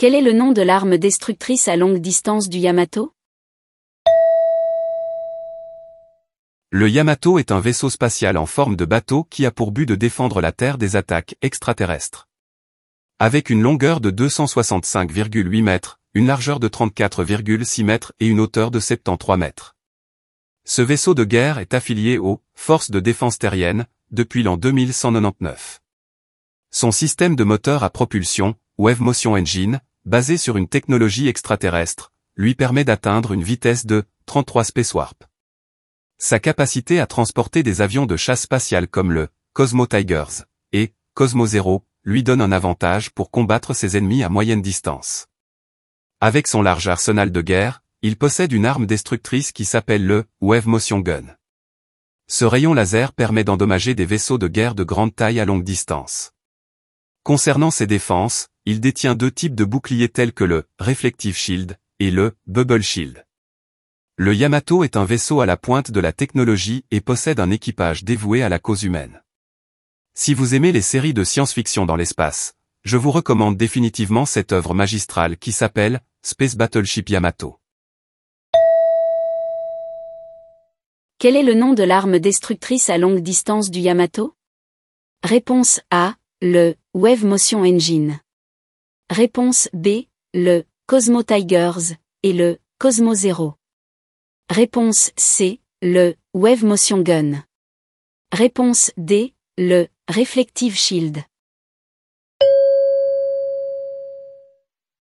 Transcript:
Quel est le nom de l'arme destructrice à longue distance du Yamato? Le Yamato est un vaisseau spatial en forme de bateau qui a pour but de défendre la Terre des attaques extraterrestres. Avec une longueur de 265,8 mètres, une largeur de 34,6 mètres et une hauteur de 73 mètres. Ce vaisseau de guerre est affilié aux Forces de défense terrienne depuis l'an 2199. Son système de moteur à propulsion, Wave Motion Engine, basé sur une technologie extraterrestre, lui permet d'atteindre une vitesse de 33 Warp. Sa capacité à transporter des avions de chasse spatiale comme le Cosmo Tigers et Cosmo Zero lui donne un avantage pour combattre ses ennemis à moyenne distance. Avec son large arsenal de guerre, il possède une arme destructrice qui s'appelle le Wave Motion Gun. Ce rayon laser permet d'endommager des vaisseaux de guerre de grande taille à longue distance. Concernant ses défenses, il détient deux types de boucliers tels que le Reflective Shield et le Bubble Shield. Le Yamato est un vaisseau à la pointe de la technologie et possède un équipage dévoué à la cause humaine. Si vous aimez les séries de science-fiction dans l'espace, je vous recommande définitivement cette œuvre magistrale qui s'appelle Space Battleship Yamato. Quel est le nom de l'arme destructrice à longue distance du Yamato? Réponse A, le Wave Motion Engine. Réponse B, le Cosmo Tigers et le Cosmo Zero. Réponse C, le Wave Motion Gun. Réponse D, le Reflective Shield.